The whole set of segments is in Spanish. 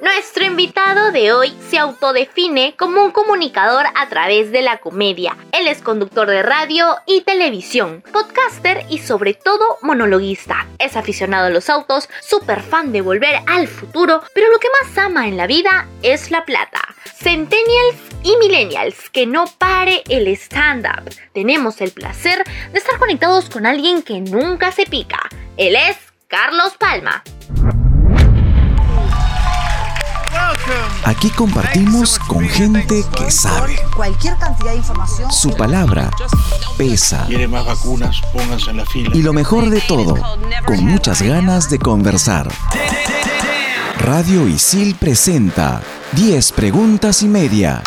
Nuestro invitado de hoy se autodefine como un comunicador a través de la comedia. Él es conductor de radio y televisión, podcaster y sobre todo monologuista. Es aficionado a los autos, súper fan de volver al futuro, pero lo que más ama en la vida es la plata. Centennials y millennials, que no pare el stand-up. Tenemos el placer de estar conectados con alguien que nunca se pica. Él es Carlos Palma. Aquí compartimos con gente que sabe. Cualquier cantidad de información. Su palabra pesa. ¿Quiere más vacunas? Pónganse en la fila. Y lo mejor de todo, con muchas ganas de conversar. Radio Isil presenta 10 preguntas y media.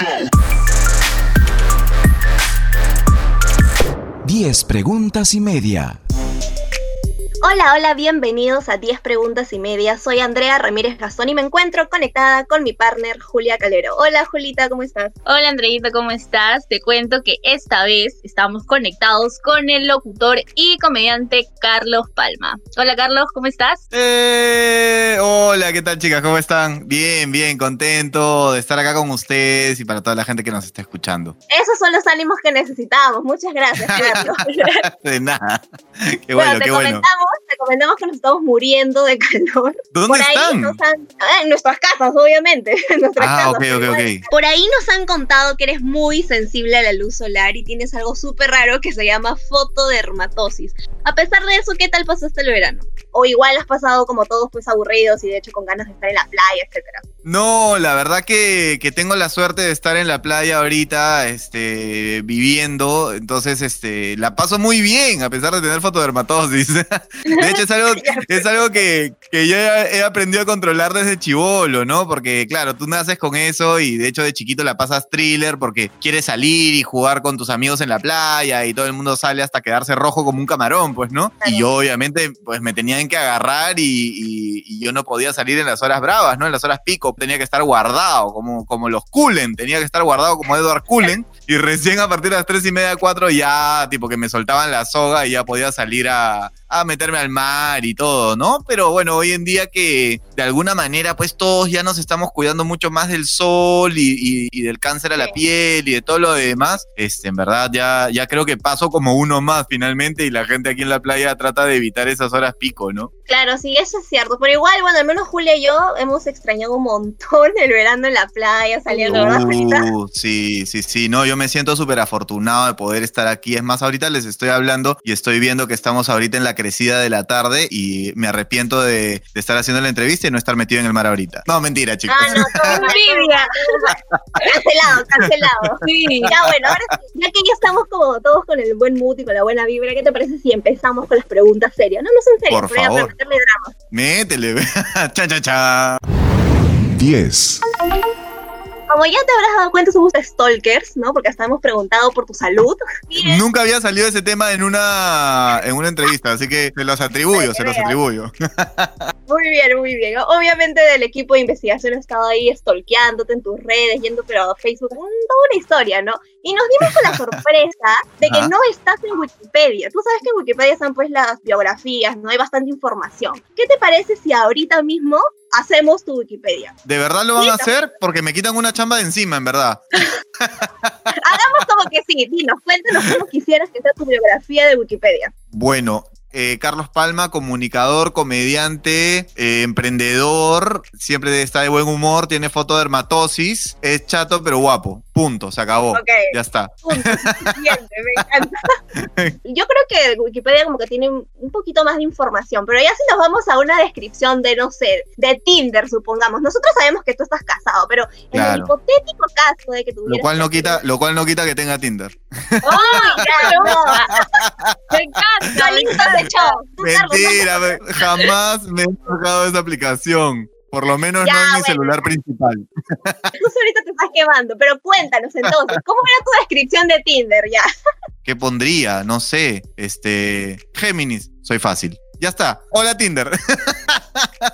10 preguntas y media. Hola, hola, bienvenidos a 10 preguntas y media. Soy Andrea Ramírez Gastón y me encuentro conectada con mi partner Julia Calero. Hola, Julita, ¿cómo estás? Hola, Andreita, ¿cómo estás? Te cuento que esta vez estamos conectados con el locutor y comediante Carlos Palma. Hola, Carlos, ¿cómo estás? Eh, hola, ¿qué tal, chicas? ¿Cómo están? Bien, bien, contento de estar acá con ustedes y para toda la gente que nos está escuchando. Esos son los ánimos que necesitábamos. Muchas gracias, Carlos. de nada. Qué bueno, te qué bueno. Comentamos, te comentamos que nos estamos muriendo de calor. ¿Dónde Por ahí están? nos han- ah, en nuestras casas, obviamente. en nuestras Ah, casas. ok, ok, ok. Por ahí nos han contado que eres muy sensible a la luz solar y tienes algo súper raro que se llama fotodermatosis. A pesar de eso, ¿qué tal pasaste el verano? O igual has pasado como todos pues aburridos y de hecho con ganas de estar en la playa, etcétera. No, la verdad que, que tengo la suerte de estar en la playa ahorita, este, viviendo, entonces, este, la paso muy bien a pesar de tener fotodermatosis. De hecho, es algo, es algo que, que yo he aprendido a controlar desde chivolo, ¿no? Porque, claro, tú naces con eso y de hecho de chiquito la pasas thriller porque quieres salir y jugar con tus amigos en la playa y todo el mundo sale hasta quedarse rojo como un camarón, pues, ¿no? Y yo, obviamente, pues me tenían que agarrar y, y- y yo no podía salir en las horas bravas, ¿no? En las horas pico tenía que estar guardado, como, como los Cullen, tenía que estar guardado como Edward Cullen. Y recién a partir de las tres y media, cuatro, ya, tipo, que me soltaban la soga y ya podía salir a, a meterme al mar y todo, ¿no? Pero bueno, hoy en día que de alguna manera, pues todos ya nos estamos cuidando mucho más del sol y, y- y del cáncer a la piel y de todo lo demás, este, en verdad ya, ya creo que paso como uno más finalmente y la gente aquí en la playa trata de evitar esas horas pico, ¿no? Claro, sí, eso es cierto. Pero igual, bueno, al menos Julia y yo hemos extrañado un montón el verano en la playa, saliendo. Uh, sí, sí, sí, no, yo me siento súper afortunado de poder estar aquí. Es más, ahorita les estoy hablando y estoy viendo que estamos ahorita en la crecida de la tarde y me arrepiento de, de estar haciendo la entrevista y no estar metido en el mar ahorita. No, mentira, chicos. Ah, no, todo Envidia. Cancelado, cancelado. Sí. Ya bueno, ahora sí, ya que ya estamos como todos con el buen mood y con la buena vibra, ¿qué te parece si empezamos con las preguntas serias? No, no son serias, Por pero ya para favor. meterle drama. Métele, cha, cha, cha. 10. Como ya te habrás dado cuenta, somos stalkers, ¿no? Porque hasta hemos preguntado por tu salud. Nunca había salido ese tema en una, en una entrevista, así que se los atribuyo, se los atribuyo. Muy bien, muy bien. Obviamente del equipo de investigación he estado ahí stalkeándote en tus redes, yendo pero a Facebook, mm, toda una historia, ¿no? Y nos dimos con la sorpresa de que Ajá. no estás en Wikipedia. Tú sabes que en Wikipedia están pues las biografías, ¿no? Hay bastante información. ¿Qué te parece si ahorita mismo hacemos tu Wikipedia? ¿De verdad lo van a hacer? Porque me quitan una chamba de encima, en verdad. Hagamos como que sí, dinos, cuéntanos cómo quisieras que sea tu biografía de Wikipedia. Bueno, eh, Carlos Palma, comunicador, comediante, eh, emprendedor, siempre está de buen humor, tiene fotodermatosis, es chato pero guapo. Punto, se acabó. Ya está. Punto. Me encanta. Yo creo que Wikipedia como que tiene un poquito más de información, pero ya si nos vamos a una descripción de, no sé, de Tinder, supongamos. Nosotros sabemos que tú estás casado, pero en el hipotético caso de que Lo tuvieras... cual no quita, lo cual no quita que tenga Tinder. ¡Ay, claro! Me encanta. Mentira, me- jamás me he bajado esa aplicación. Por lo menos Ya, no en mi celular principal. Tú ahorita te estás quemando, pero cuéntanos entonces, ¿cómo era tu descripción de Tinder ya? ¿Qué pondría? No sé. Este. Géminis. Soy fácil. Ya está. Hola, Tinder.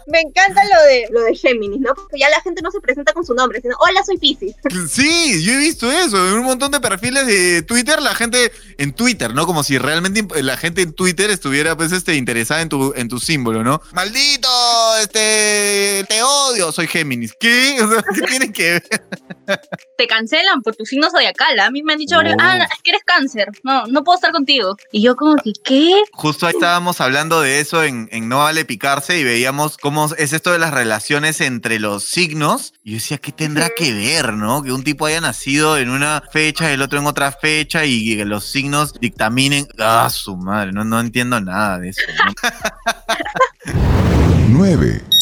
Me encanta lo de, lo de Géminis, ¿no? Porque ya la gente no se presenta con su nombre, sino, hola, soy Pisces. Sí, yo he visto eso. En un montón de perfiles de Twitter, la gente en Twitter, ¿no? Como si realmente la gente en Twitter estuviera, pues, este, interesada en tu, en tu símbolo, ¿no? Maldito, este, te odio, soy Géminis. ¿Qué? O sea, ¿qué tiene que ver? Te cancelan por tu signo zodiacal. A mí me han dicho, Oh. ah, es que eres cáncer. No, no puedo estar contigo. Y yo como que, ¿qué? Justo ahí estábamos hablando de eso en, en No Vale Picarse y veíamos cómo es esto de las relaciones entre los signos. Y yo decía, ¿qué tendrá que ver, no? Que un tipo haya nacido en una fecha, el otro en otra fecha y que los signos dictaminen. Ah, su madre, no, no entiendo nada de eso. ¿no? 9.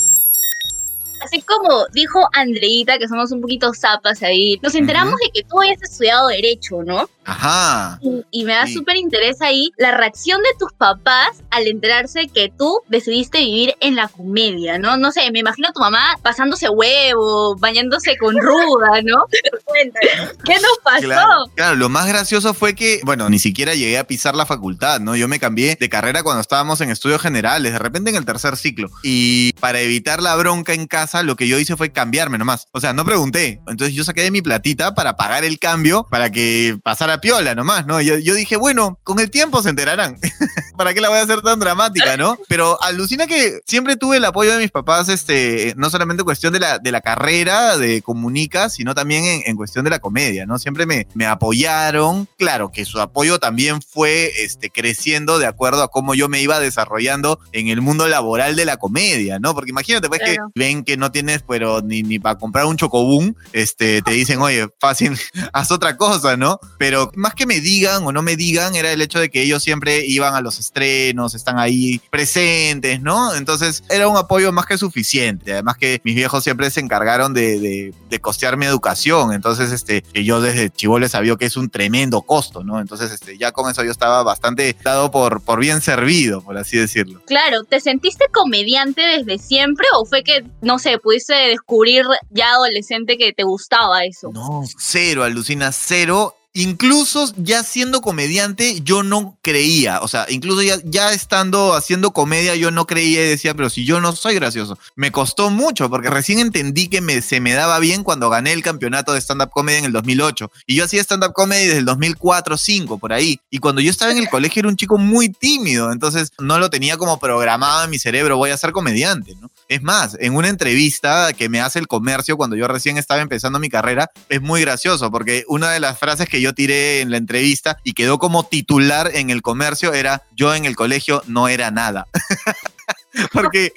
Así como dijo Andreita, que somos un poquito zapas ahí, nos enteramos de que tú habías estudiado Derecho, ¿no? Ajá. Y, y me da Sí. súper interés ahí la reacción de tus papás al enterarse que tú decidiste vivir en la comedia, ¿no? No sé, me imagino a tu mamá pasándose huevo, bañándose con ruda, ¿no? Cuéntame. ¿Qué nos pasó? Claro, claro, lo más gracioso fue que, bueno, ni siquiera llegué a pisar la facultad, ¿no? Yo me cambié de carrera cuando estábamos en estudios generales, de repente en el tercer ciclo. Y para evitar la bronca en casa, lo que yo hice fue cambiarme nomás. O sea, no pregunté. Entonces yo saqué de mi platita para pagar el cambio para que pasara piola nomás, ¿no? Yo, yo dije, bueno, con el tiempo se enterarán. ¿Para qué la voy a hacer tan dramática, no? Pero alucina que siempre tuve el apoyo de mis papás, este, no solamente en cuestión de la, de la carrera de comunica, sino también en, en cuestión de la comedia, ¿no? Siempre me, me apoyaron. Claro que su apoyo también fue este, creciendo de acuerdo a cómo yo me iba desarrollando en el mundo laboral de la comedia, ¿no? Porque imagínate, pues, Claro. que ven que no tienes, pero ni, ni para comprar un chocobún, este, te dicen, oye, fácil, haz otra cosa, ¿no? Pero más que me digan o no me digan, era el hecho de que ellos siempre iban a los estrenos, están ahí presentes, ¿no? Entonces era un apoyo más que suficiente. Además que mis viejos siempre se encargaron de, de, de costear mi educación. Entonces, este, yo desde chivole sabía que es un tremendo costo, ¿no? Entonces, este, ya con eso yo estaba bastante dado por, por bien servido, por así decirlo. Claro, ¿te sentiste comediante desde siempre o fue que, no sé, pudiste descubrir ya adolescente que te gustaba eso? No, cero, alucina, cero. Incluso ya siendo comediante, yo no creía. O sea, incluso ya, ya estando haciendo comedia, yo no creía y decía, pero si yo no soy gracioso. Me costó mucho porque recién entendí que me, se me daba bien cuando gané el campeonato de stand-up comedy en el 2008. Y yo hacía stand-up comedy desde el 2004, 2005, por ahí. Y cuando yo estaba en el colegio era un chico muy tímido. Entonces no lo tenía como programado en mi cerebro, voy a ser comediante, ¿no? Es más, en una entrevista que me hace el comercio cuando yo recién estaba empezando mi carrera, es muy gracioso porque una de las frases que yo tiré en la entrevista y quedó como titular en el comercio era yo en el colegio no era nada. Porque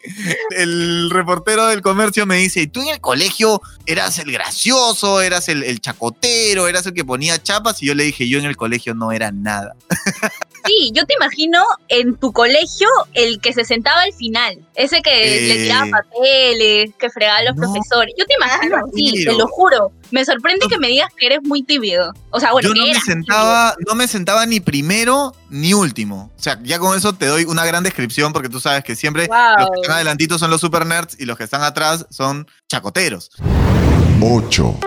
el reportero del comercio me dice, tú en el colegio eras el gracioso, eras el chacotero, eras el que ponía chapas, y yo le dije, yo en el colegio no era nada. Sí, yo te imagino en tu colegio el que se sentaba al final, ese que Eh. le tiraba papeles, que fregaba a los No. profesores. Yo te imagino Claro, así, pero- te lo juro. Me sorprende que me digas que eres muy tímido. O sea, bueno, yo que no me sentaba, no me sentaba ni primero ni último. O sea, ya con eso te doy una gran descripción porque tú sabes que siempre Wow. los que están adelantitos son los super nerds y los que están atrás son chacoteros. 8.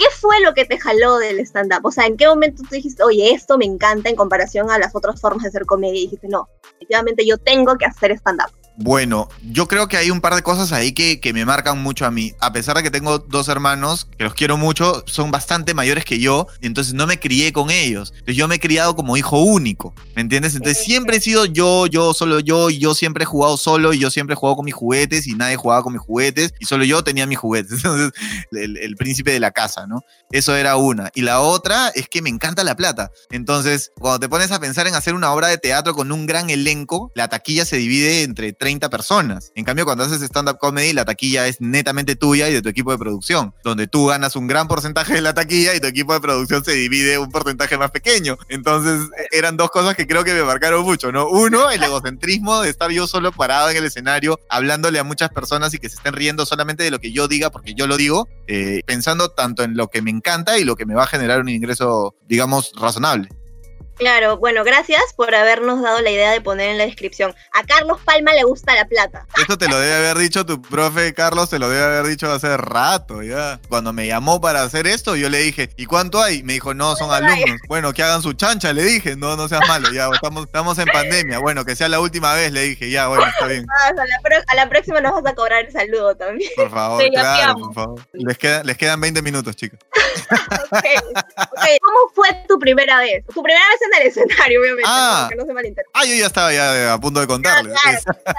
¿Qué fue lo que te jaló del stand-up? O sea, ¿en qué momento tú dijiste, oye, esto me encanta en comparación a las otras formas de hacer comedia? Y dijiste, no, efectivamente yo tengo que hacer stand-up. Bueno, yo creo que hay un par de cosas ahí que, que me marcan mucho a mí. A pesar de que tengo dos hermanos, que los quiero mucho, son bastante mayores que yo, entonces no me crié con ellos. Entonces yo me he criado como hijo único, ¿me entiendes? Entonces siempre he sido yo, yo, solo yo, y yo siempre he jugado solo, y yo siempre he jugado con mis juguetes, y nadie jugaba con mis juguetes, y solo yo tenía mis juguetes. Entonces, el, el príncipe de la casa, ¿no? Eso era una. Y la otra es que me encanta la plata. Entonces, cuando te pones a pensar en hacer una obra de teatro con un gran elenco, la taquilla se divide entre 30 personas. En cambio, cuando haces stand-up comedy, la taquilla es netamente tuya y de tu equipo de producción, donde tú ganas un gran porcentaje de la taquilla y tu equipo de producción se divide un porcentaje más pequeño. Entonces, e- eran dos cosas que creo que me marcaron mucho, ¿no? Uno, el egocentrismo de estar yo solo parado en el escenario, hablándole a muchas personas y que se estén riendo solamente de lo que yo diga, porque yo lo digo, eh, pensando tanto en lo que me encanta y lo que me va a generar un ingreso, digamos, razonable. Claro, bueno, gracias por habernos dado la idea de poner en la descripción. A Carlos Palma le gusta la plata. Esto te lo debe haber dicho tu profe Carlos, te lo debe haber dicho hace rato ya. Cuando me llamó para hacer esto, yo le dije, ¿y cuánto hay? Me dijo, no, son alumnos. Bueno, que hagan su chancha, le dije, no, no seas malo, ya, estamos, estamos en pandemia. Bueno, que sea la última vez, le dije, ya, bueno, está bien. Ah, a, la pro- a la próxima nos vas a cobrar el saludo también. Por favor, claro, por favor. Les, queda- les quedan 20 minutos, chicos. Ok, ok. ¿Cómo fue tu primera vez? Tu primera vez en el escenario, obviamente, Ah. ¿no? que no se malinterprete. Ah, yo ya estaba ya a punto de contarles. Claro,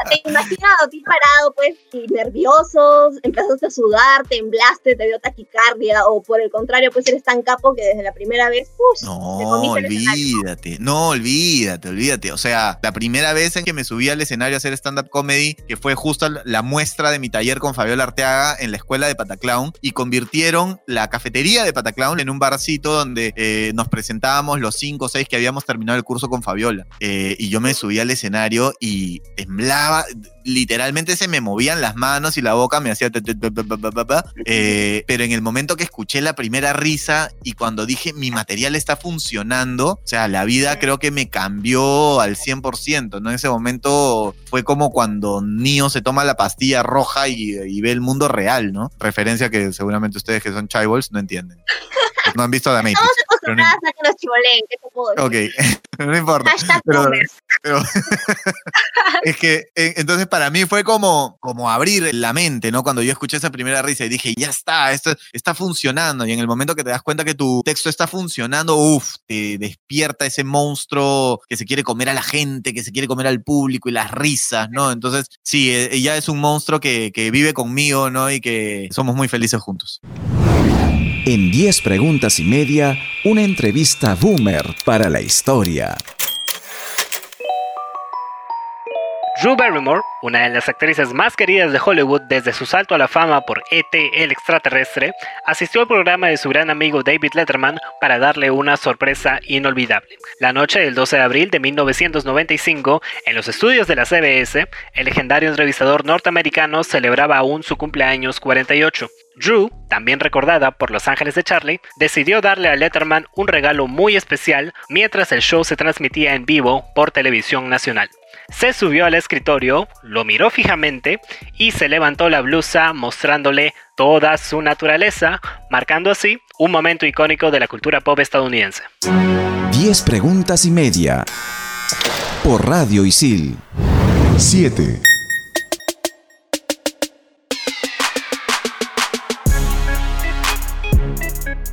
te imaginado a ti parado, pues, y nervioso, empezaste a sudar, temblaste, te dio taquicardia, o por el contrario, pues eres tan capo que desde la primera vez, te No, comiste el escenario. olvídate, no, olvídate, olvídate. O sea, la primera vez en que me subí al escenario a hacer stand-up comedy, que fue justo la muestra de mi taller con Fabiola Arteaga en la escuela de Pataclown, y convirtieron la cafetería de Pataclown en un barcito donde eh, nos presentábamos los cinco o seis que habíamos terminado el curso con Fabiola. Eh, y yo me subí al escenario y temblaba, literalmente se me movían las manos y la boca me hacía... Eh, pero en el momento que escuché la primera risa y cuando dije mi material está funcionando, o sea, la vida creo que me cambió al 100%, ¿no? En ese momento fue como cuando Neo se toma la pastilla roja y, y ve el mundo real, ¿no? Referencia que seguramente ustedes que son chivalds no entienden. No han visto The Matrix. Pero no- chivoleen, ¿qué te puedo decir? Ok, no importa. Pero, pero es que eh, entonces para mí fue como, como abrir la mente, ¿no? Cuando yo escuché esa primera risa y dije, ya está, esto está funcionando. Y en el momento que te das cuenta que tu texto está funcionando, uff, te despierta ese monstruo que se quiere comer a la gente, que se quiere comer al público y las risas, ¿no? Entonces, sí, eh, ya es un monstruo que, que vive conmigo, ¿no? Y que somos muy felices juntos. En 10 preguntas y media, una entrevista boomer para la historia. Drew Barrymore, una de las actrices más queridas de Hollywood desde su salto a la fama por E.T. el extraterrestre, asistió al programa de su gran amigo David Letterman para darle una sorpresa inolvidable. La noche del 12 de abril de 1995, en los estudios de la CBS, el legendario entrevistador norteamericano celebraba aún su cumpleaños 48. Drew, también recordada por Los Ángeles de Charlie, decidió darle a Letterman un regalo muy especial mientras el show se transmitía en vivo por televisión nacional. Se subió al escritorio, lo miró fijamente y se levantó la blusa mostrándole toda su naturaleza, marcando así un momento icónico de la cultura pop estadounidense. 10 preguntas y media. Por Radio Isil. 7.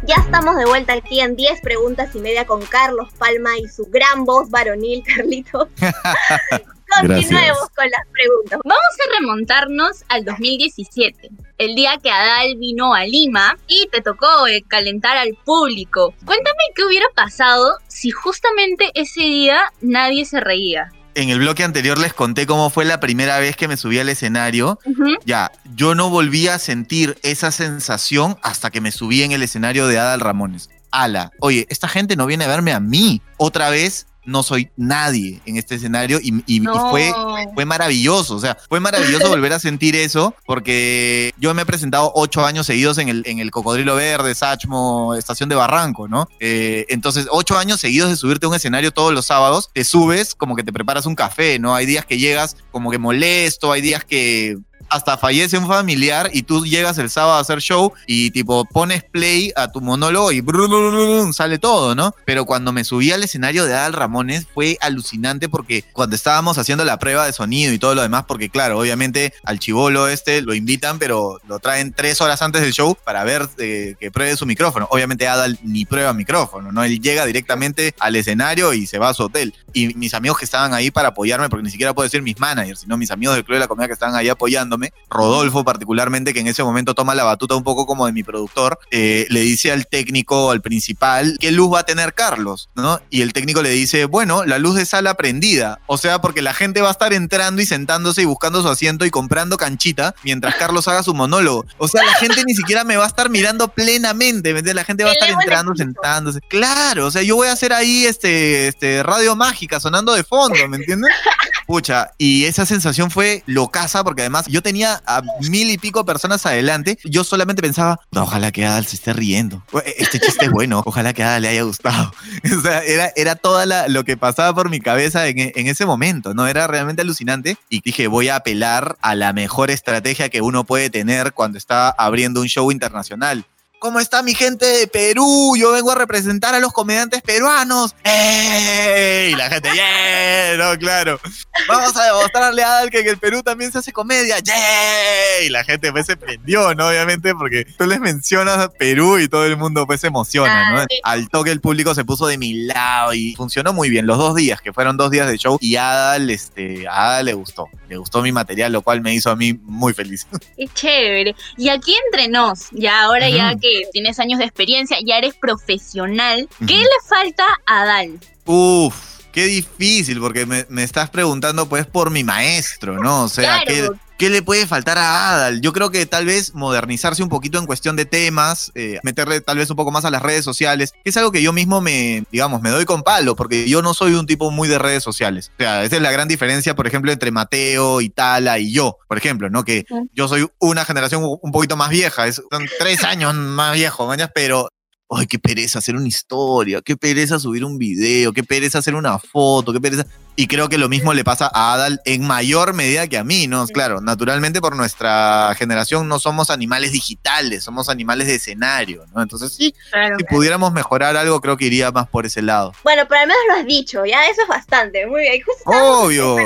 Ya estamos de vuelta aquí en 10 preguntas y media con Carlos Palma y su gran voz varonil, Carlitos. Continuemos Gracias. con las preguntas. Vamos a remontarnos al 2017, el día que Adal vino a Lima y te tocó eh, calentar al público. Cuéntame qué hubiera pasado si justamente ese día nadie se reía. En el bloque anterior les conté cómo fue la primera vez que me subí al escenario. Ya, yo no volví a sentir esa sensación hasta que me subí en el escenario de Adal Ramones. Ala, oye, esta gente no viene a verme a mí. Otra vez no soy nadie en este escenario y, y- y No. fue, fue maravilloso. O sea, fue maravilloso volver a sentir eso porque yo me he presentado ocho años seguidos en el, en el Cocodrilo Verde, Sachmo, Estación de Barranco, ¿no? Eh, entonces, ocho años seguidos de subirte a un escenario todos los sábados, te subes como que te preparas un café, ¿no? Hay días que llegas como que molesto, hay días que hasta fallece un familiar y tú llegas el sábado a hacer show y tipo pones play a tu monólogo y brum, brum, brum, sale todo, ¿no? Pero cuando me subí al escenario de Adal Ramones fue alucinante porque cuando estábamos haciendo la prueba de sonido y todo lo demás, porque claro, obviamente al chivolo este lo invitan, pero lo traen tres horas antes del show para ver eh, que pruebe su micrófono. Obviamente Adal ni prueba micrófono, ¿no? Él llega directamente al escenario y se va a su hotel. Y mis amigos que estaban ahí para apoyarme, porque ni siquiera puedo decir mis managers, sino mis amigos del Club de la Comedia que estaban ahí apoyándome, Rodolfo particularmente, que en ese momento toma la batuta un poco como de mi productor, eh, le dice al técnico, al principal, ¿qué luz va a tener Carlos? ¿no? Y el técnico le dice, bueno, la luz de sala prendida. O sea, porque la gente va a estar entrando y sentándose y buscando su asiento y comprando canchita mientras Carlos haga su monólogo. O sea, la gente ni siquiera me va a estar mirando plenamente, ¿me entiendes? La gente va a estar entrando, sentándose. Claro, o sea, yo voy a hacer ahí este, este radio mágica sonando de fondo, ¿me entiendes? Pucha, y esa sensación fue locaza porque además yo tenía a mil y pico personas adelante. Yo solamente pensaba, "No, ojalá que Adal se esté riendo. Este chiste es bueno, ojalá que Adal le haya gustado. O sea, era, era toda la, lo que pasaba por mi cabeza en, en ese momento, ¿no? Era realmente alucinante y dije, voy a apelar a la mejor estrategia que uno puede tener cuando está abriendo un show internacional. ¿Cómo está mi gente de Perú? Yo vengo a representar a los comediantes peruanos. ¡Ey! Y la gente, ¡yeah! No, claro. Vamos a demostrarle a Adal que en el Perú también se hace comedia. ¡Yeah! Y la gente pues se prendió, ¿no? Obviamente, porque tú les mencionas a Perú y todo el mundo pues se emociona, ¿no? Al toque el público se puso de mi lado y funcionó muy bien los dos días, que fueron dos días de show. Y a Adal, este, a Adal le gustó. Le gustó mi material, lo cual me hizo a mí muy feliz. Qué chévere. Y aquí entre nos, ya ahora ya que tienes años de experiencia, ya eres profesional, ¿qué le falta a Dal? Uf, qué difícil, porque me, me estás preguntando pues por mi maestro, ¿no? O sea, ¿qué, Claro. qué le puede faltar a Adal? Yo creo que tal vez modernizarse un poquito en cuestión de temas, eh, meterle tal vez un poco más a las redes sociales, que es algo que yo mismo me, digamos, me doy con palo, porque yo no soy un tipo muy de redes sociales. O sea, esa es la gran diferencia, por ejemplo, entre Mateo, Itala y yo, por ejemplo, ¿no? Que yo soy una generación un poquito más vieja, es, son tres años más viejo, mañas, pero Ay, qué pereza hacer una historia, qué pereza subir un video, qué pereza hacer una foto, qué pereza. Y creo que lo mismo le pasa a Adal en mayor medida que a mí, ¿no? Claro, naturalmente por nuestra generación no somos animales digitales, somos animales de escenario, ¿no? Entonces sí, si pudiéramos mejorar algo, creo que iría más por ese lado. Bueno, pero al menos lo has dicho, ya eso es bastante. Muy bien. Justo Obvio.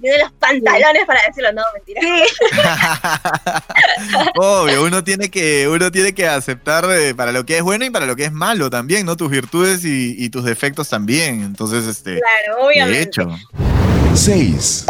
tiene los pantalones para decirlo, no, mentira. Obvio, uno tiene que, uno tiene que aceptar eh, para lo que es bueno y para lo que es malo también, ¿no? Tus virtudes y, y tus defectos también. Entonces, este. Claro, obviamente. De hecho. 6.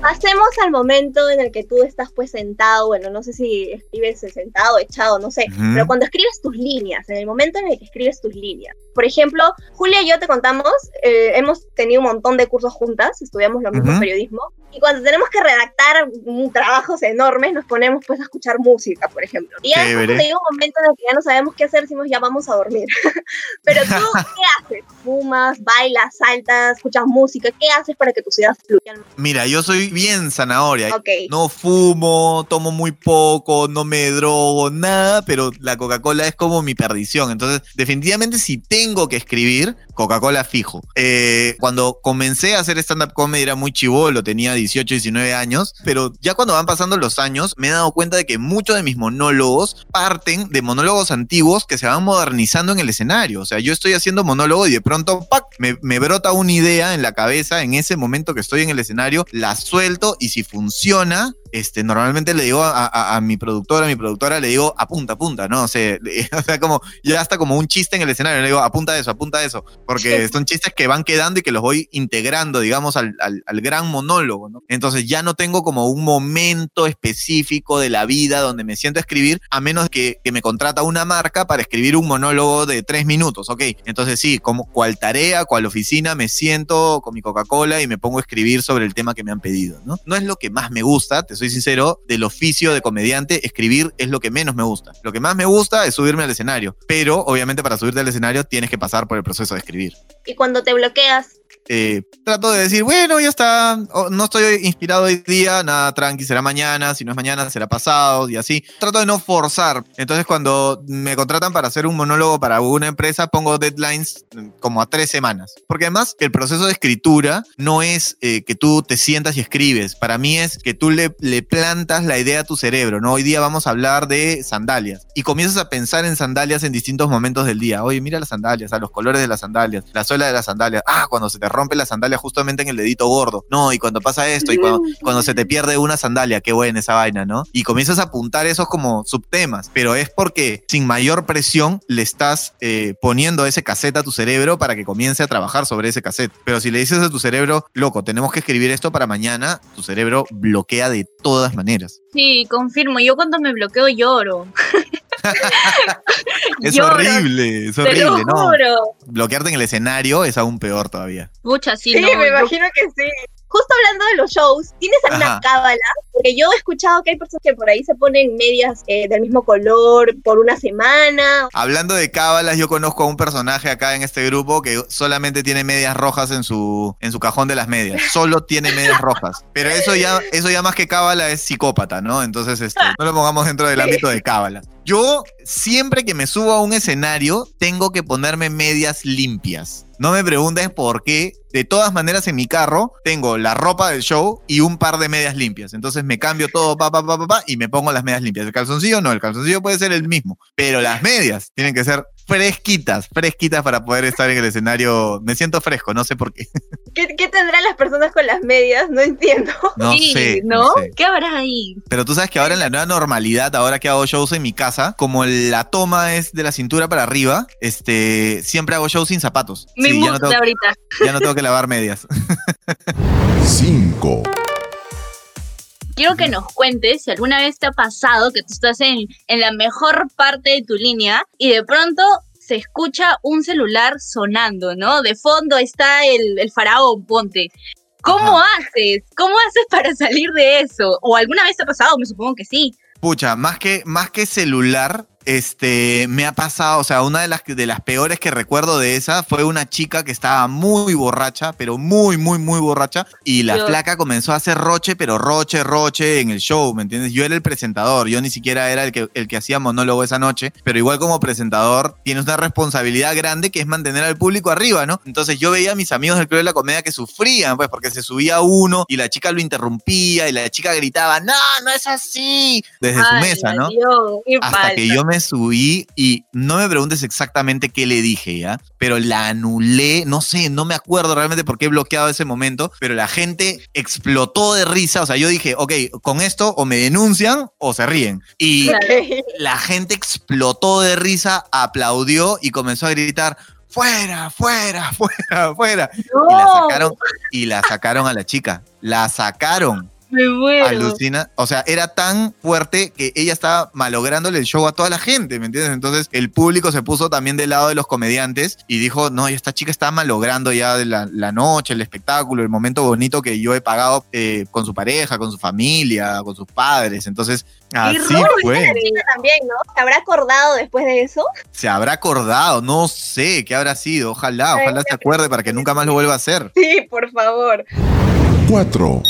Pasemos al momento en el que tú estás pues sentado, bueno, no sé si escribes sentado, echado, no sé, pero cuando escribes tus líneas, en el momento en el que escribes tus líneas. Por ejemplo, Julia y yo te contamos, eh, hemos tenido un montón de cursos juntas, estudiamos lo mismo Ujú. periodismo, y cuando tenemos que redactar mm, trabajos enormes, nos ponemos pues a escuchar música, por ejemplo. Y ya llega un momento en el que ya no sabemos qué hacer, decimos ya vamos a dormir. pero tú, ¿qué haces? ¿Fumas, bailas, saltas, escuchas música? ¿Qué haces para que tus ideas fluyan? Mira, yo soy bien zanahoria. Ok. No fumo, tomo muy poco, no me drogo, nada, pero la Coca-Cola es como mi perdición. Entonces, definitivamente si tengo que escribir, Coca-Cola fijo. Eh, cuando comencé a hacer stand-up comedy era muy chivolo, tenía 18, 19 años, pero ya cuando van pasando los años me he dado cuenta de que muchos de mis monólogos parten de monólogos antiguos que se van modernizando en el escenario. O sea, yo estoy haciendo monólogo y de pronto, ¡pac! Me, me brota una idea en la cabeza en ese momento que estoy en el escenario, la suelto y si funciona, este, normalmente le digo a, a- a mi productora, a mi productora le digo, apunta, apunta, ¿no? O sea, le- o sea, como, ya está como un chiste en el escenario, le digo, apunta eso, apunta eso, porque son chistes que van quedando y que los voy integrando, digamos, al, al- al gran monólogo, ¿no? Entonces ya no tengo como un momento específico de la vida donde me siento a escribir, a menos que, que me contrata una marca para escribir un monólogo de tres minutos, ¿ok? Entonces sí, como cual tarea, cual oficina, me siento con mi Coca-Cola y me pongo a escribir sobre el tema que me han pedido, ¿no? No es lo que más me gusta, te soy sincero, del oficio de comediante, escribir es lo que menos me gusta. Lo que más me gusta es subirme al escenario, pero obviamente para subirte al escenario tienes que pasar por el proceso de escribir. Y cuando te bloqueas, Eh, trato de decir, bueno, ya está, o- no estoy inspirado hoy día, nada, tranqui, será mañana, si no es mañana, será pasado, y así. Trato de no forzar. Entonces, cuando me contratan para hacer un monólogo para una empresa, pongo deadlines mm, como a tres semanas. Porque además, el proceso de escritura no es eh, que tú te sientas y escribes. Para mí es que tú le, le plantas la idea a tu cerebro, ¿no? Hoy día vamos a hablar de sandalias. Y comienzas a pensar en sandalias en distintos momentos del día. Oye, mira las sandalias, a los colores de las sandalias, la suela de las sandalias. Ah, cuando se te rompe la sandalia justamente en el dedito gordo. No, y cuando pasa esto, y cuando, cuando se te pierde una sandalia, qué buena esa vaina, ¿no? Y comienzas a apuntar esos como subtemas, pero es porque sin mayor presión le estás eh, poniendo ese cassette a tu cerebro para que comience a trabajar sobre ese cassette. Pero si le dices a tu cerebro, loco, tenemos que escribir esto para mañana, tu cerebro bloquea de todas maneras. Sí, confirmo. Yo cuando me bloqueo lloro. Es Lloro, horrible, es Te lo horrible, ¿no? juro. Bloquearte en el escenario es aún peor todavía. Pucha, sí, Sí, no. me yo- imagino que sí. Justo hablando de los shows, ¿tienes alguna Ajá. cábala Porque yo he escuchado que hay personas que por ahí se ponen medias eh, del mismo color por una semana. Hablando de cábalas, yo conozco a un personaje acá en este grupo que solamente tiene medias rojas en su, en su cajón de las medias. Solo tiene medias rojas. Pero eso ya, eso ya más que cábala es psicópata, ¿no? Entonces, este, no lo pongamos dentro del ámbito de cábala. Yo, siempre que me subo a un escenario, tengo que ponerme medias limpias. No me preguntes por qué. De todas maneras, en mi carro tengo la ropa del show y un par de medias limpias. Entonces me cambio todo, pa, pa, pa, pa, pa, y me pongo las medias limpias. El calzoncillo no, el calzoncillo puede ser el mismo. Pero las medias tienen que ser fresquitas, fresquitas para poder estar en el escenario. Me siento fresco, no sé por qué. ¿Qué, qué tendrán las personas con las medias? No entiendo. No sí, sé. ¿no? no sé. ¿Qué habrá ahí? Pero tú sabes que ahora en la nueva normalidad, ahora que hago shows en mi casa, como la toma es de la cintura para arriba, este, siempre hago shows sin zapatos. Mi Sí, ya, no tengo, ahorita. ya no tengo que lavar medias. 5, Quiero que nos cuentes si alguna vez te ha pasado que tú estás en, en la mejor parte de tu línea y de pronto se escucha un celular sonando, ¿no? De fondo está el, el faraón, ponte. ¿Cómo haces? ¿Cómo haces para salir de eso? ¿O alguna vez te ha pasado? Me supongo que sí. Pucha, más que, más que celular, este, me ha pasado, o sea, una de las, de las peores que recuerdo de esa fue una chica que estaba muy borracha, pero muy, muy, muy borracha, y la flaca comenzó a hacer roche, pero roche, roche en el show, ¿me entiendes? Yo era el presentador, yo ni siquiera era el que, el que hacía monólogo esa noche, pero igual como presentador tienes una responsabilidad grande que es mantener al público arriba, ¿no? Entonces yo veía a mis amigos del Club de la Comedia que sufrían, pues, porque se subía uno y la chica lo interrumpía y la chica gritaba, no, no es así, desde su mesa, ¿no? Dios, hasta que yo me subí y no me preguntes exactamente qué le dije, ¿ya? Pero la anulé, no sé, no me acuerdo realmente por qué he bloqueado ese momento, pero la gente explotó de risa, o sea, yo dije, ok, con esto o me denuncian o se ríen. Y la gente explotó de risa, aplaudió y comenzó a gritar, fuera, fuera, fuera, fuera. Y la sacaron, y la sacaron a la chica, la sacaron. Me muero. Alucina. O sea, era tan fuerte que ella estaba malográndole el show a toda la gente, ¿me entiendes? Entonces el público se puso también del lado de los comediantes y dijo, no, esta chica está malogrando ya la, la noche, el espectáculo, el momento bonito que yo he pagado eh, con su pareja, con su familia, con sus padres. Entonces, así raro, fue. También, ¿no? ¿Se habrá acordado después de eso? Se habrá acordado, no sé qué habrá sido. Ojalá, ojalá se acuerde para que nunca más lo vuelva a hacer. Sí, por favor. 4,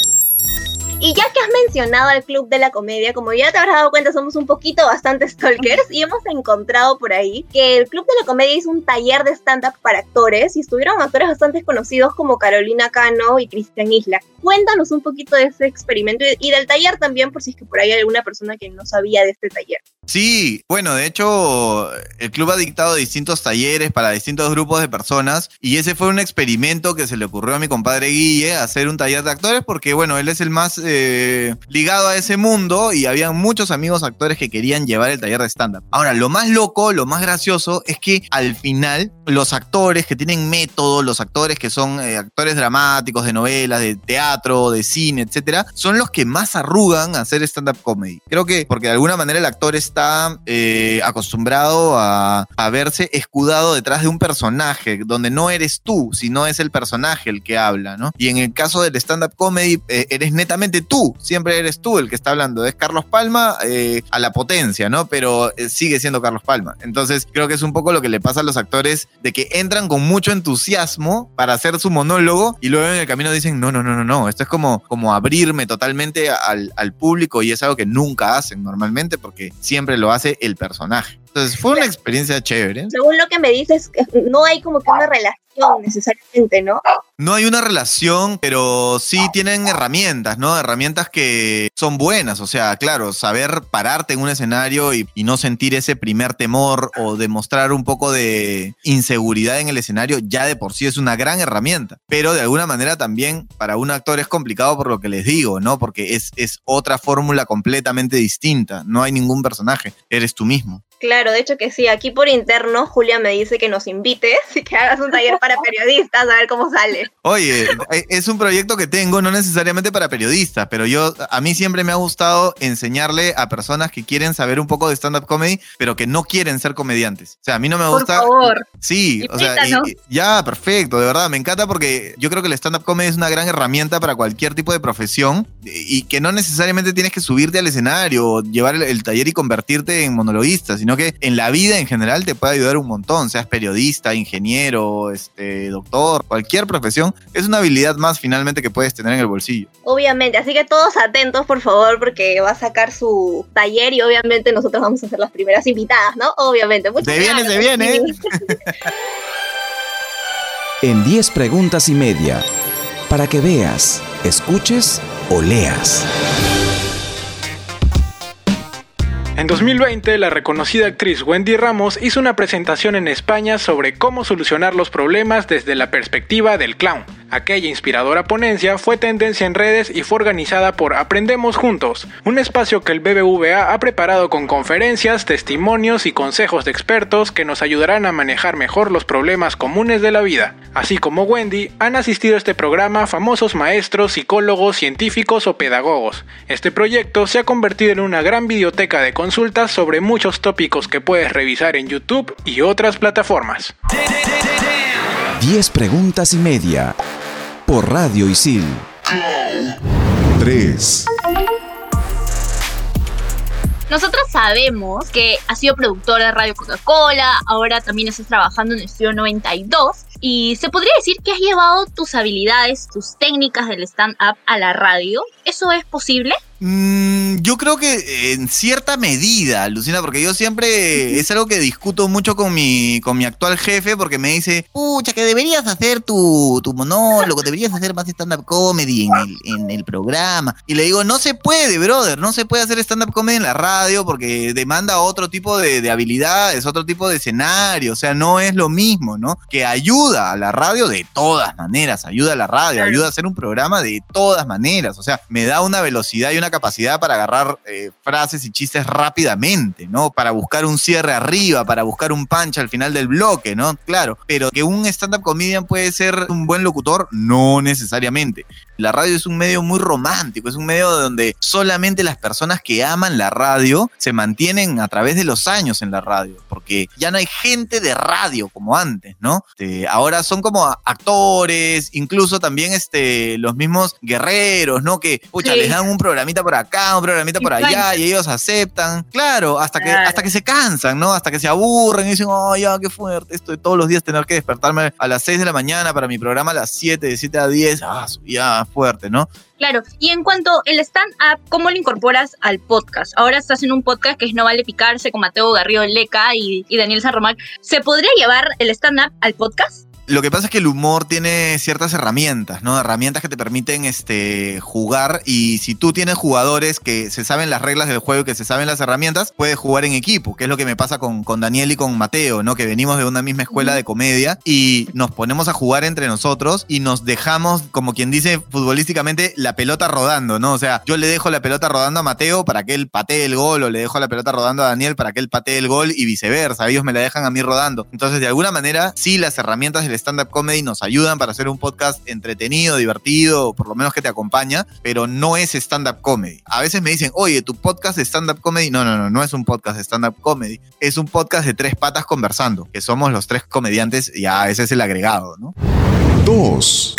Y ya que has mencionado al Club de la Comedia, como ya te habrás dado cuenta, somos un poquito bastante stalkers y hemos encontrado por ahí que el Club de la Comedia hizo un taller de stand-up para actores y estuvieron actores bastante conocidos como Carolina Cano y Cristian Isla. Cuéntanos un poquito de ese experimento y, del taller también, por si es que por ahí hay alguna persona que no sabía de este taller. Sí, bueno, de hecho, el club ha dictado distintos talleres para distintos grupos de personas y ese fue un experimento que se le ocurrió a mi compadre Guille hacer un taller de actores porque, bueno, él es el más eh, ligado a ese mundo y había muchos amigos actores que querían llevar el taller de stand-up. Ahora, lo más loco, lo más gracioso es que al final los actores que tienen método, los actores que son eh, actores dramáticos de novelas, de teatro, de cine, etcétera, son los que más arrugan a hacer stand-up comedy. Creo que porque de alguna manera el actor está eh, acostumbrado a, a verse escudado detrás de un personaje, donde no eres tú, sino es el personaje el que habla, ¿no? Y en el caso del stand-up comedy, eres netamente tú, siempre eres tú el que está hablando. Es Carlos Palma eh, a la potencia, ¿no? Pero eh, sigue siendo Carlos Palma. Entonces creo que es un poco lo que le pasa a los actores de que entran con mucho entusiasmo para hacer su monólogo y luego en el camino dicen, no, no, no, no, no, esto es como, como abrirme totalmente al, al público y es algo que nunca hacen normalmente porque siempre lo hace el personaje. Entonces fue una experiencia chévere. Según lo que me dices, no hay como que una relación necesariamente, ¿no? No hay una relación, pero sí tienen herramientas, ¿no? Herramientas que son buenas. O sea, claro, saber pararte en un escenario y, y no sentir ese primer temor o demostrar un poco de inseguridad en el escenario ya de por sí es una gran herramienta. Pero de alguna manera también para un actor es complicado por lo que les digo, ¿no? Porque es, es otra fórmula completamente distinta. No hay ningún personaje, eres tú mismo. Claro, de hecho que sí. Aquí por interno, Julia me dice que nos invites y que hagas un taller para periodistas, a ver cómo sale. Oye, e, es un proyecto que tengo, no necesariamente para periodistas, pero yo, a mí siempre me ha gustado enseñarle a personas que quieren saber un poco de stand-up comedy, pero que no quieren ser comediantes. O sea, a mí no me gusta. Por favor. Sí, o sea, y- y- ya, perfecto, de verdad, me encanta porque yo creo que el stand-up comedy es una gran herramienta para cualquier tipo de profesión y que no necesariamente tienes que subirte al escenario o llevar el, el taller y convertirte en monologuista, sino que en la vida en general te puede ayudar un montón, seas periodista, ingeniero, este, doctor, cualquier profesión, es una habilidad más finalmente que puedes tener en el bolsillo. Obviamente, así que todos atentos, por favor, porque va a sacar su taller y obviamente nosotros vamos a ser las primeras invitadas, ¿no? Obviamente. Muchas Se viene, se viene. En 10 preguntas y media, para que veas, escuches o leas. En 2020, la reconocida actriz Wendy Ramos hizo una presentación en España sobre cómo solucionar los problemas desde la perspectiva del clown. Aquella inspiradora ponencia fue tendencia en redes y fue organizada por Aprendemos Juntos, un espacio que el BBVA ha preparado con conferencias, testimonios y consejos de expertos que nos ayudarán a manejar mejor los problemas comunes de la vida. Así como Wendy, han asistido a este programa famosos maestros, psicólogos, científicos o pedagogos. Este proyecto se ha convertido en una gran biblioteca de consultas sobre muchos tópicos que puedes revisar en YouTube y otras plataformas. 10 preguntas y media, por Radio Isil. 3. Nosotros sabemos que has sido productor de Radio Coca-Cola, ahora también estás trabajando en Estudio 92 y se podría decir que has llevado tus habilidades, tus técnicas del stand-up a la radio. ¿Eso es posible? Mm, yo creo que en cierta medida, Lucina, porque yo siempre es algo que discuto mucho con mi, con mi actual jefe, porque me dice, pucha, que deberías hacer tu, tu monólogo, deberías hacer más stand-up comedy en el, en el programa. Y le digo, no se puede, brother, no se puede hacer stand-up comedy en la radio porque demanda otro tipo de, de habilidades, otro tipo de escenario, o sea, no es lo mismo, ¿no? Que ayuda a la radio de todas maneras, ayuda a la radio, ayuda a hacer un programa de todas maneras, o sea, me da una velocidad y una capacidad para agarrar eh, frases y chistes rápidamente, ¿no? Para buscar un cierre arriba, para buscar un punch al final del bloque, ¿no? Claro, pero que un stand-up comedian puede ser un buen locutor, no necesariamente. La radio es un medio muy romántico, es un medio donde solamente las personas que aman la radio se mantienen a través de los años en la radio, porque ya no hay gente de radio como antes, ¿no? Este, ahora son como actores, incluso también este, los mismos guerreros, ¿no? Que, pucha, Sí. les dan un programita por acá, un programita por allá, y ellos aceptan. Claro, hasta que, Claro. hasta que se cansan, ¿no? Hasta que se aburren y dicen, oh, ya, qué fuerte, esto de todos los días tener que despertarme a las 6 de la mañana para mi programa a las 7, de 7 a 10, ah, ya, fuerte, ¿no? Claro, y en cuanto el stand-up, ¿cómo lo incorporas al podcast? Ahora estás en un podcast que es No Vale Picarse con Mateo Garrido Leca y, y Daniel San Román. ¿Se podría llevar el stand-up al podcast? Lo que pasa es que el humor tiene ciertas herramientas, ¿no? Herramientas que te permiten este, jugar y si tú tienes jugadores que se saben las reglas del juego y que se saben las herramientas, puedes jugar en equipo, que es lo que me pasa con, con Daniel y con Mateo, ¿no? Que venimos de una misma escuela de comedia y nos ponemos a jugar entre nosotros y nos dejamos, como quien dice futbolísticamente, la pelota rodando, ¿no? O sea, yo le dejo la pelota rodando a Mateo para que él patee el gol o le dejo la pelota rodando a Daniel para que él patee el gol y viceversa. Ellos me la dejan a mí rodando. Entonces, de alguna manera, sí, las herramientas del stand-up comedy nos ayudan para hacer un podcast entretenido, divertido, por lo menos que te acompaña, pero no es stand-up comedy. A veces me dicen, oye, tu podcast stand-up comedy. No, no, no, no es un podcast de stand-up comedy. Es un podcast de tres patas conversando, que somos los tres comediantes, ya ese es el agregado, ¿no? 2.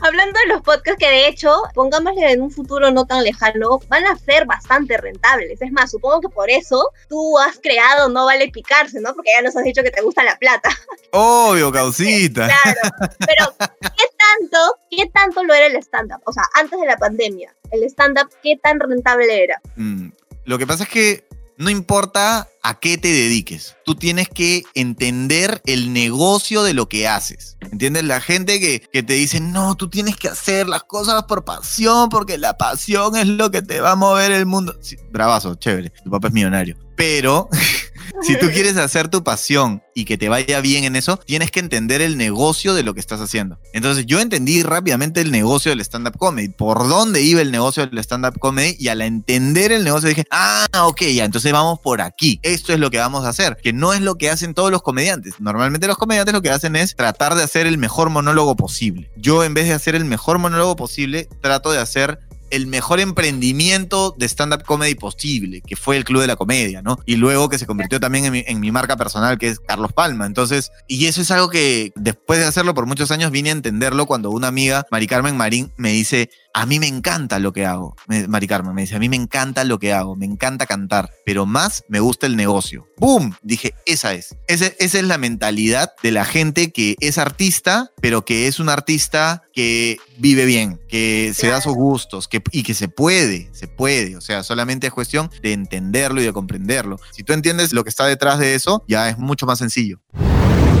Hablando de los podcasts que de hecho, pongámosle en un futuro no tan lejano, van a ser bastante rentables. Es más, supongo que por eso tú has creado No Vale Picarse, ¿no? Porque ya nos has dicho que te gusta la plata. Obvio, causita. Claro. Pero, ¿qué tanto, qué tanto lo era el stand-up? O sea, antes de la pandemia, el stand-up, ¿qué tan rentable era? Mm, Lo que pasa es que no importa a qué te dediques, tú tienes que entender el negocio de lo que haces. ¿Entiendes? La gente que, que te dice, no, tú tienes que hacer las cosas por pasión, porque la pasión es lo que te va a mover el mundo. Sí, bravazo, chévere, tu papá es millonario. Pero si tú quieres hacer tu pasión y que te vaya bien en eso, tienes que entender el negocio de lo que estás haciendo. Entonces yo entendí rápidamente el negocio del stand-up comedy, por dónde iba el negocio del stand-up comedy y al entender el negocio dije, ah, ok, ya, entonces vamos por aquí. Esto es lo que vamos a hacer, que no es lo que hacen todos los comediantes. Normalmente los comediantes lo que hacen es tratar de hacer el mejor monólogo posible. Yo en vez de hacer el mejor monólogo posible, trato de hacer el mejor emprendimiento de stand-up comedy posible, que fue el Club de la Comedia, ¿no? Y luego que se convirtió también en mi, en mi, marca personal, que es Carlos Palma. Entonces, y eso es algo que después de hacerlo por muchos años vine a entenderlo cuando una amiga, Mari Carmen Marín, me dice, a mí me encanta lo que hago. Mari Carmen me dice, a mí me encanta lo que hago, me encanta cantar, pero más me gusta el negocio. ¡Boom! Dije, esa es. Esa es la mentalidad de la gente que es artista, pero que es un artista que vive bien, que se da sus gustos que, y que se puede, se puede. O sea, solamente es cuestión de entenderlo y de comprenderlo. Si tú entiendes lo que está detrás de eso, ya es mucho más sencillo.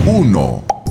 1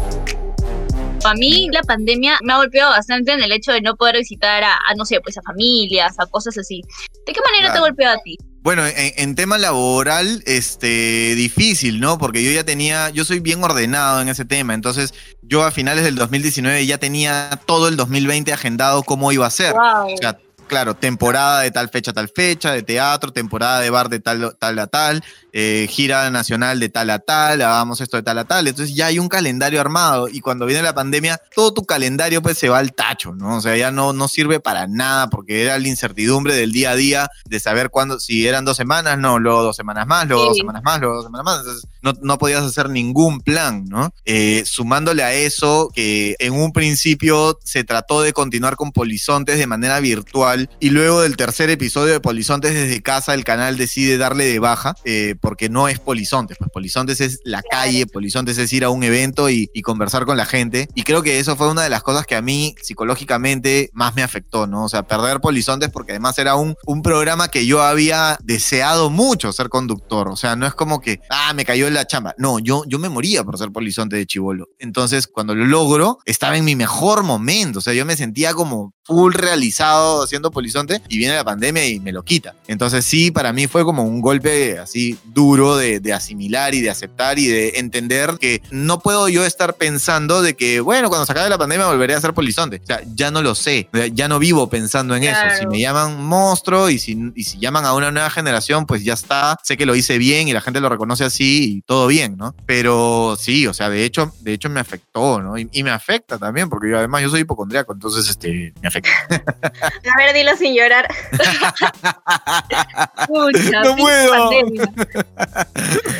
para mí la pandemia me ha golpeado bastante en el hecho de no poder visitar a, no sé, pues a familias, a cosas así. ¿De qué manera te ha golpeado a ti? Bueno, en, tema laboral, este, difícil, ¿no? Porque yo ya tenía, yo soy bien ordenado en ese tema, entonces yo a finales del 2019 ya tenía todo el 2020 agendado cómo iba a ser. Wow. O sea, claro, temporada de tal fecha a tal fecha, de teatro, temporada de bar de tal, tal a tal, eh, gira nacional de tal a tal, hagamos esto de tal a tal. Entonces ya hay un calendario armado y cuando viene la pandemia, todo tu calendario pues se va al tacho, ¿no? O sea, ya no, no sirve para nada porque era la incertidumbre del día a día de saber cuándo, si eran dos semanas, no, luego dos semanas más, luego dos semanas más, luego dos semanas más. Entonces no, no podías hacer ningún plan, ¿no? Eh, sumándole a eso que en un principio se trató de continuar con Polizontes de manera virtual y luego del tercer episodio de Polizontes desde casa el canal decide darle de baja. Eh, porque no es Polizontes, pues Polizontes es la calle, Polizontes es ir a un evento y, conversar con la gente. Y creo que eso fue una de las cosas que a mí psicológicamente más me afectó, ¿no? O sea, perder Polizontes porque además era un, un programa que yo había deseado mucho ser conductor. O sea, no es como que, ah, me cayó en la chamba. No, yo, yo me moría por ser Polizonte de chivolo. Entonces, cuando lo logro, estaba en mi mejor momento. O sea, yo me sentía como full realizado haciendo Polizonte y viene la pandemia y me lo quita. Entonces, sí, para mí fue como un golpe así duro de, asimilar y de aceptar y de entender que no puedo yo estar pensando de que, bueno, cuando se acabe la pandemia volveré a ser polizonte. O sea, ya no lo sé, ya no vivo pensando en eso. Si me llaman monstruo y si, y si llaman a una nueva generación, pues ya está, sé que lo hice bien y la gente lo reconoce así y todo bien, ¿no? Pero sí, o sea, de hecho, de hecho me afectó, ¿no? Y, me afecta también, porque yo además yo soy hipocondriaco, entonces este, me afecta. A ver, dilo sin llorar. no puedo.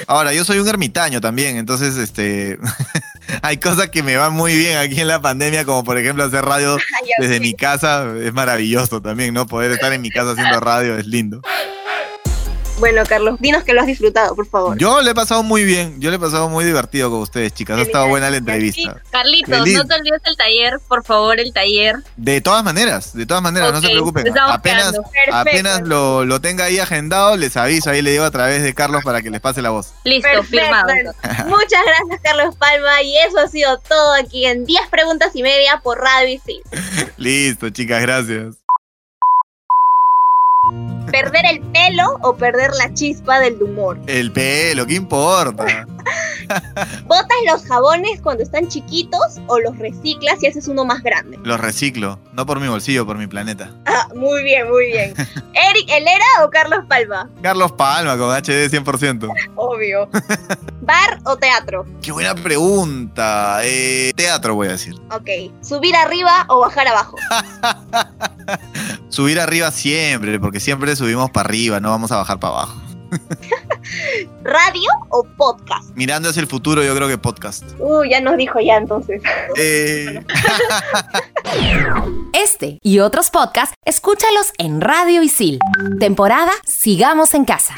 Ahora, yo soy un ermitaño también, entonces este hay cosas que me van muy bien aquí en la pandemia, como por ejemplo hacer radio desde mi casa, es maravilloso también, ¿no? Poder estar en mi casa haciendo radio es lindo. Bueno, Carlos, dinos que lo has disfrutado, por favor. Yo le he pasado muy bien, yo le he pasado muy divertido con ustedes, chicas. Ha estado buena la entrevista. Carlitos, no te olvides el taller, por favor, el taller. De todas maneras, de todas maneras, no se preocupen. Apenas, apenas lo, tenga ahí agendado, les aviso, ahí le digo a través de Carlos para que les pase la voz. Listo, firmado. Muchas gracias, Carlos Palma, y eso ha sido todo aquí en 10 preguntas y media por Radio Isil. Listo, chicas, gracias. ¿Perder el pelo o perder la chispa del humor? El pelo, ¿qué importa? ¿Botas los jabones cuando están chiquitos o los reciclas y haces uno más grande? Los reciclo, no por mi bolsillo, por mi planeta. Ah, muy bien, muy bien. ¿Eric Helera o Carlos Palma? Carlos Palma con HD 100%. Obvio. ¿Bar o teatro? Qué buena pregunta. Eh, teatro voy a decir. Ok. ¿Subir arriba o bajar abajo? Subir arriba siempre, porque siempre subimos para arriba, no vamos a bajar para abajo. ¿Radio o podcast? Mirando hacia el futuro, yo creo que podcast. Uh, ya nos dijo ya entonces. Eh. este y otros podcasts, escúchalos en Radio Isil. Temporada Sigamos en Casa.